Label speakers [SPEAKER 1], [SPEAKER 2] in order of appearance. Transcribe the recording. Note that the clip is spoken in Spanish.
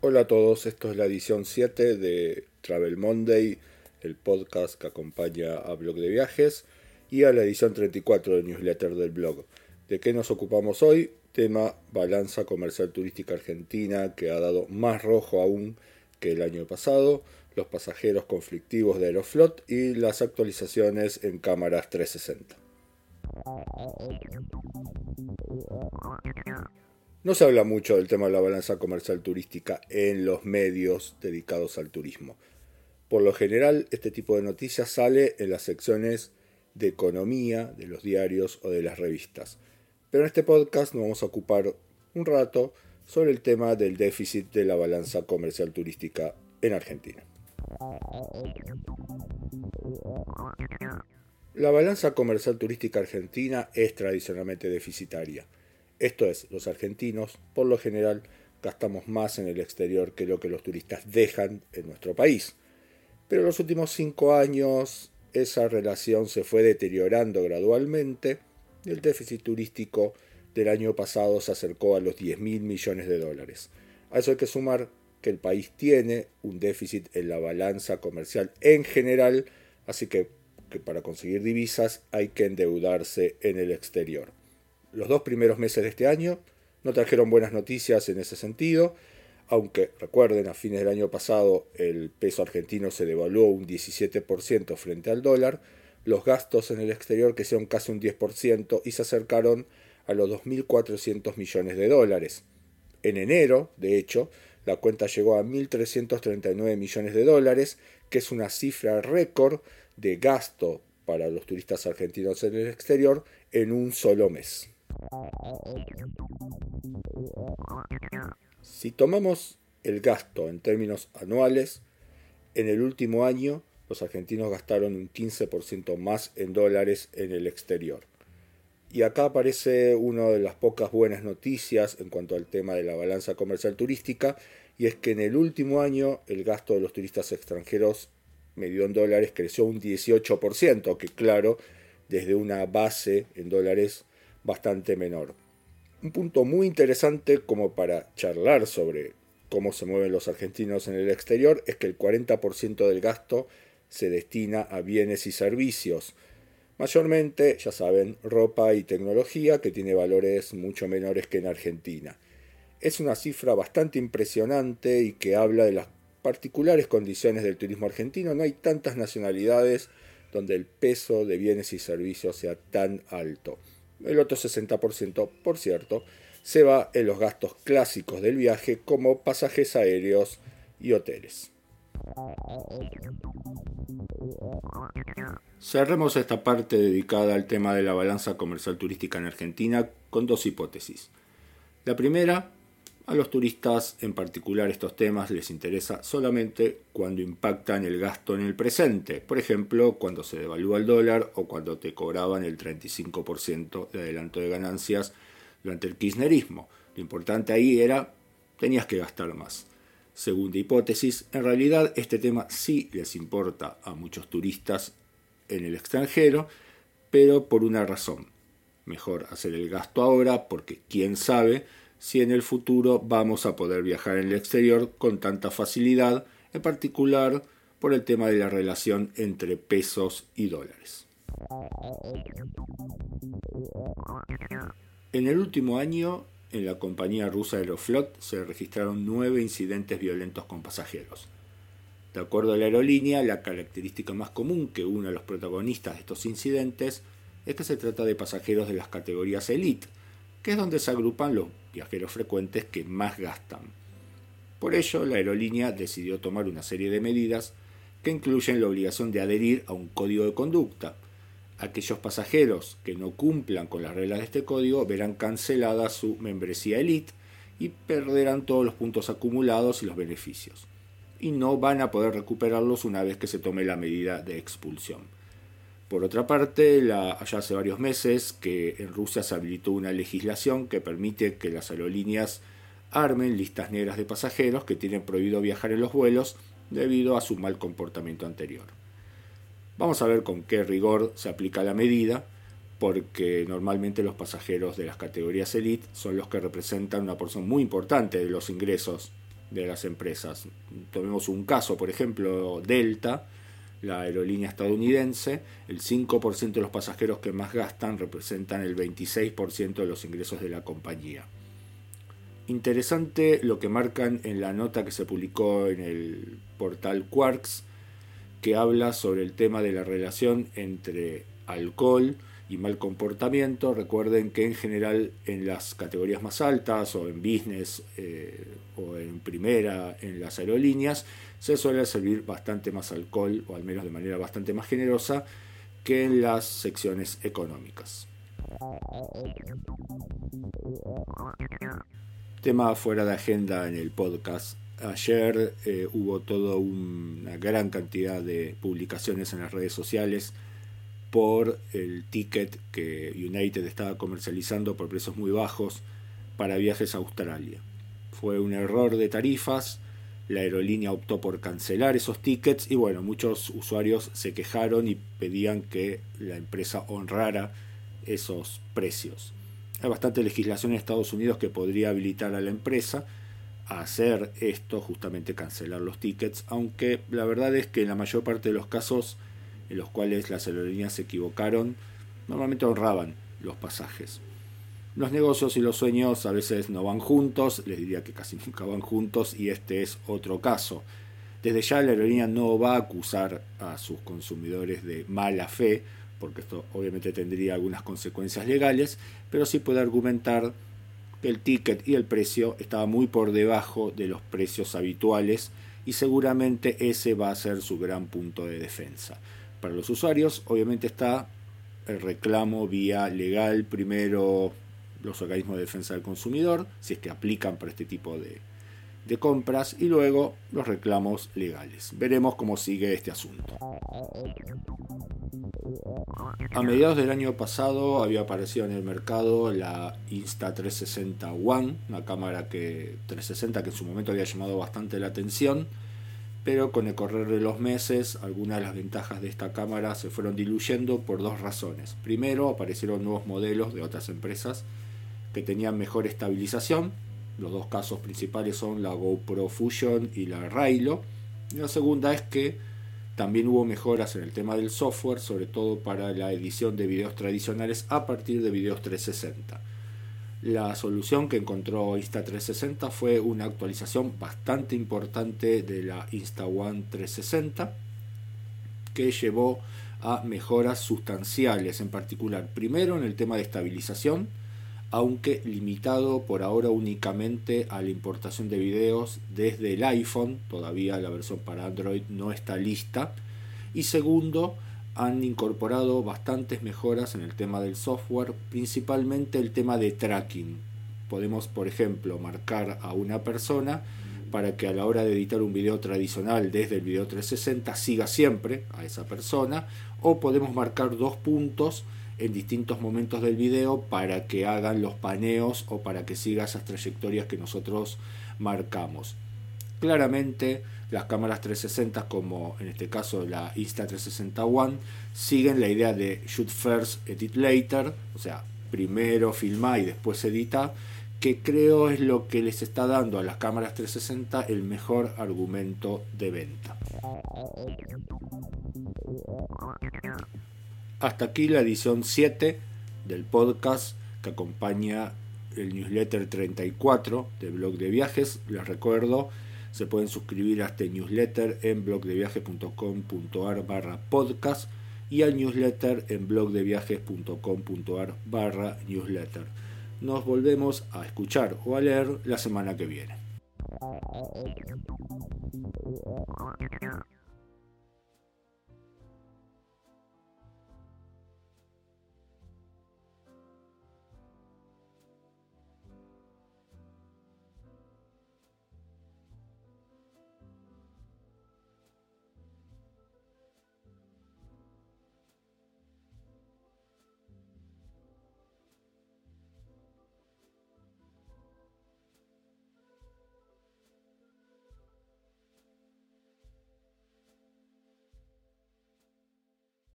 [SPEAKER 1] Hola a todos, esto es la edición 7 de Travel Monday, el podcast que acompaña a Blog de Viajes, y a la edición 34 del newsletter del blog. ¿De qué nos ocupamos hoy? Tema balanza comercial turística argentina que ha dado más rojo aún que el año pasado, los pasajeros conflictivos de Aeroflot y las actualizaciones en cámaras 360. No se habla mucho del tema de la balanza comercial turística en los medios dedicados al turismo. Por lo general, este tipo de noticias sale en las secciones de economía de los diarios o de las revistas. Pero en este podcast nos vamos a ocupar un rato sobre el tema del déficit de la balanza comercial turística en Argentina. La balanza comercial turística argentina es tradicionalmente deficitaria. Esto es, los argentinos, por lo general, gastamos más en el exterior que lo que los turistas dejan en nuestro país. Pero en los últimos cinco años esa relación se fue deteriorando gradualmente y el déficit turístico del año pasado se acercó a los 10 mil millones de dólares. A eso hay que sumar que el país tiene un déficit en la balanza comercial en general, así que, que para conseguir divisas hay que endeudarse en el exterior los dos primeros meses de este año no trajeron buenas noticias en ese sentido, aunque recuerden, a fines del año pasado el peso argentino se devaluó un 17% frente al dólar, los gastos en el exterior crecieron casi un 10% y se acercaron a los 2.400 millones de dólares. En enero, de hecho, la cuenta llegó a 1.339 millones de dólares, que es una cifra récord de gasto para los turistas argentinos en el exterior en un solo mes. Si tomamos el gasto en términos anuales, en el último año los argentinos gastaron un 15% más en dólares en el exterior. Y acá aparece una de las pocas buenas noticias en cuanto al tema de la balanza comercial turística, y es que en el último año el gasto de los turistas extranjeros medio en dólares creció un 18%, que claro, desde una base en dólares bastante menor. Un punto muy interesante como para charlar sobre cómo se mueven los argentinos en el exterior es que el 40% del gasto se destina a bienes y servicios. Mayormente, ya saben, ropa y tecnología que tiene valores mucho menores que en Argentina. Es una cifra bastante impresionante y que habla de las particulares condiciones del turismo argentino. No hay tantas nacionalidades donde el peso de bienes y servicios sea tan alto. El otro 60%, por cierto, se va en los gastos clásicos del viaje como pasajes aéreos y hoteles. Cerremos esta parte dedicada al tema de la balanza comercial turística en Argentina con dos hipótesis. La primera a los turistas, en particular estos temas, les interesa solamente cuando impactan el gasto en el presente, por ejemplo, cuando se devalúa el dólar o cuando te cobraban el 35% de adelanto de ganancias durante el kirchnerismo. Lo importante ahí era, tenías que gastar más. Segunda hipótesis, en realidad este tema sí les importa a muchos turistas en el extranjero, pero por una razón. Mejor hacer el gasto ahora porque quién sabe si en el futuro vamos a poder viajar en el exterior con tanta facilidad, en particular por el tema de la relación entre pesos y dólares. En el último año, en la compañía rusa Aeroflot se registraron nueve incidentes violentos con pasajeros. De acuerdo a la aerolínea, la característica más común que une a los protagonistas de estos incidentes es que se trata de pasajeros de las categorías Elite, que es donde se agrupan los viajeros frecuentes que más gastan. Por ello, la aerolínea decidió tomar una serie de medidas que incluyen la obligación de adherir a un código de conducta. Aquellos pasajeros que no cumplan con las reglas de este código verán cancelada su membresía Elite y perderán todos los puntos acumulados y los beneficios. Y no van a poder recuperarlos una vez que se tome la medida de expulsión. Por otra parte, la, allá hace varios meses que en Rusia se habilitó una legislación que permite que las aerolíneas armen listas negras de pasajeros que tienen prohibido viajar en los vuelos debido a su mal comportamiento anterior. Vamos a ver con qué rigor se aplica la medida, porque normalmente los pasajeros de las categorías elite son los que representan una porción muy importante de los ingresos de las empresas. Tomemos un caso, por ejemplo, Delta, la aerolínea estadounidense, el 5% de los pasajeros que más gastan representan el 26% de los ingresos de la compañía. Interesante lo que marcan en la nota que se publicó en el portal Quarks, que habla sobre el tema de la relación entre alcohol y mal comportamiento. Recuerden que en general en las categorías más altas o en business eh, o en primera en las aerolíneas se suele servir bastante más alcohol o al menos de manera bastante más generosa que en las secciones económicas. Tema fuera de agenda en el podcast. Ayer eh, hubo toda una gran cantidad de publicaciones en las redes sociales por el ticket que United estaba comercializando por precios muy bajos para viajes a Australia. Fue un error de tarifas, la aerolínea optó por cancelar esos tickets y bueno, muchos usuarios se quejaron y pedían que la empresa honrara esos precios. Hay bastante legislación en Estados Unidos que podría habilitar a la empresa hacer esto, justamente cancelar los tickets, aunque la verdad es que en la mayor parte de los casos en los cuales las aerolíneas se equivocaron, normalmente honraban los pasajes. Los negocios y los sueños a veces no van juntos, les diría que casi nunca van juntos y este es otro caso. Desde ya la aerolínea no va a acusar a sus consumidores de mala fe, porque esto obviamente tendría algunas consecuencias legales, pero sí puede argumentar el ticket y el precio estaba muy por debajo de los precios habituales y seguramente ese va a ser su gran punto de defensa. Para los usuarios, obviamente está el reclamo vía legal, primero los organismos de defensa del consumidor, si es que aplican para este tipo de, de compras, y luego los reclamos legales. Veremos cómo sigue este asunto. A mediados del año pasado había aparecido en el mercado la Insta360 One, una cámara que 360 que en su momento había llamado bastante la atención pero con el correr de los meses algunas de las ventajas de esta cámara se fueron diluyendo por dos razones. Primero, aparecieron nuevos modelos de otras empresas que tenían mejor estabilización. Los dos casos principales son la GoPro Fusion y la Raylo. Y la segunda es que también hubo mejoras en el tema del software, sobre todo para la edición de videos tradicionales a partir de videos 360 la solución que encontró Insta360 fue una actualización bastante importante de la Insta1 360 que llevó a mejoras sustanciales, en particular. Primero en el tema de estabilización, aunque limitado por ahora únicamente a la importación de videos desde el iPhone, todavía la versión para Android no está lista, y segundo, han incorporado bastantes mejoras en el tema del software, principalmente el tema de tracking. Podemos, por ejemplo, marcar a una persona para que a la hora de editar un video tradicional desde el video 360 siga siempre a esa persona, o podemos marcar dos puntos en distintos momentos del video para que hagan los paneos o para que siga esas trayectorias que nosotros marcamos. Claramente las cámaras 360 como en este caso la Insta360 One siguen la idea de shoot first, edit later, o sea, primero filma y después edita, que creo es lo que les está dando a las cámaras 360 el mejor argumento de venta. Hasta aquí la edición 7 del podcast que acompaña el newsletter 34 del blog de viajes. Les recuerdo se pueden suscribir a este newsletter en blogdeviaje.com.ar barra podcast y al newsletter en blogdeviajes.com.ar barra newsletter. Nos volvemos a escuchar o a leer la semana que viene.